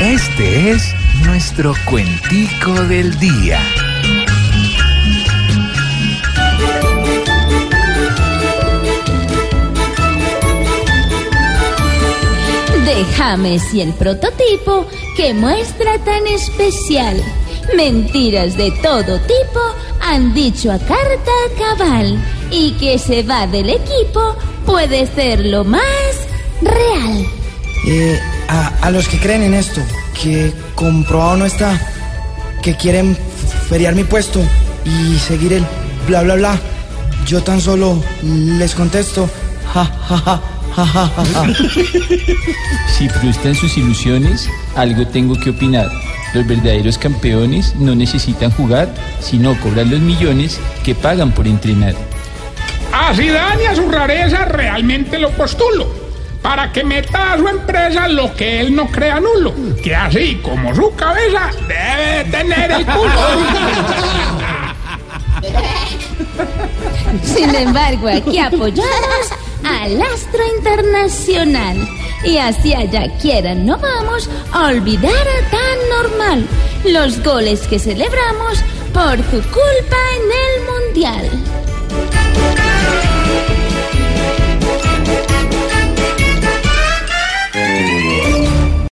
Este es nuestro cuentico del día. de James y el prototipo que muestra tan especial. Mentiras de todo tipo han dicho a carta cabal y que se va del equipo puede ser lo más real. Eh, a, a los que creen en esto, que comprobado no está, que quieren feriar mi puesto y seguir el bla bla bla, yo tan solo les contesto, ja ja ja. ja, ja, ja. Si frustran sus ilusiones, algo tengo que opinar. Los verdaderos campeones no necesitan jugar, sino cobrar los millones que pagan por entrenar. A Zidane y a su rareza realmente lo postulo. Para que meta a su empresa lo que él no crea nulo. Que así como su cabeza debe tener el culo. Sin embargo, aquí apoyamos al astro internacional. Y así allá quieran, no vamos a olvidar a tan normal los goles que celebramos por tu culpa en el mundial.